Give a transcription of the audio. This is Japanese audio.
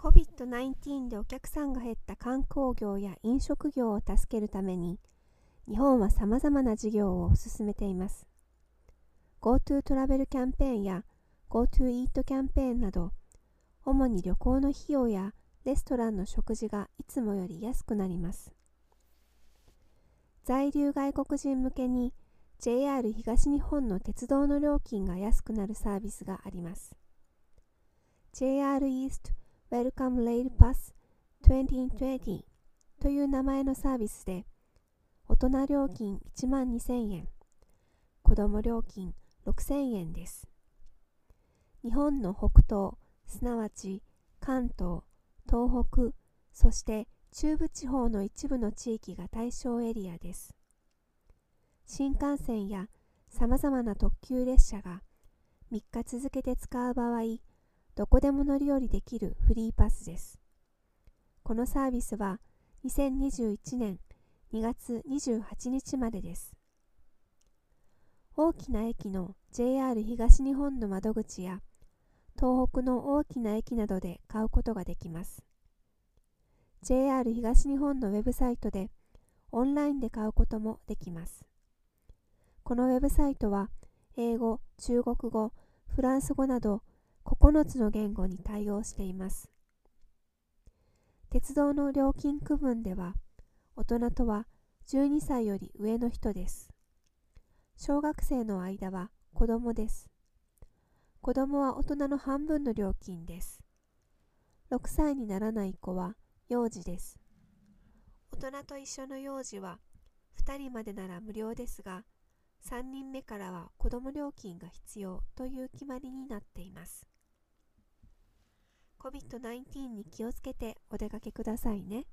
COVID-19 でお客さんが減った観光業や飲食業を助けるために、日本は様々な事業を進めています。GoTo トラベルキャンペーンや GoTo イートキャンペーンなど、主に旅行の費用やレストランの食事がいつもより安くなります。在留外国人向けに JR 東日本の鉄道の料金が安くなるサービスがあります。JR East Welcome Rail Pass 2020という名前のサービスで、大人料金1万2000円、子供料金6000円です。日本の北東、すなわち関東、東北、そして中部地方の一部の地域が対象エリアです。新幹線やさまざまな特急列車が3日続けて使う場合、どこでも乗り降りできるフリーパスです。このサービスは2021年2月28日までです。大きな駅の JR 東日本の窓口や東北の大きな駅などで買うことができます。JR 東日本のウェブサイトでオンラインで買うこともできます。このウェブサイトは英語、中国語、フランス語など9つの言語に対応しています。鉄道の料金区分では大人とは12歳より上の人です。小学生の間は子供です。子供は大人の半分の料金です。6歳にならない子は幼児です。大人と一緒の幼児は2人までなら無料ですが、3人目からは子供料金が必要という決まりになっています。COVID-19 に気をつけてお出かけくださいね。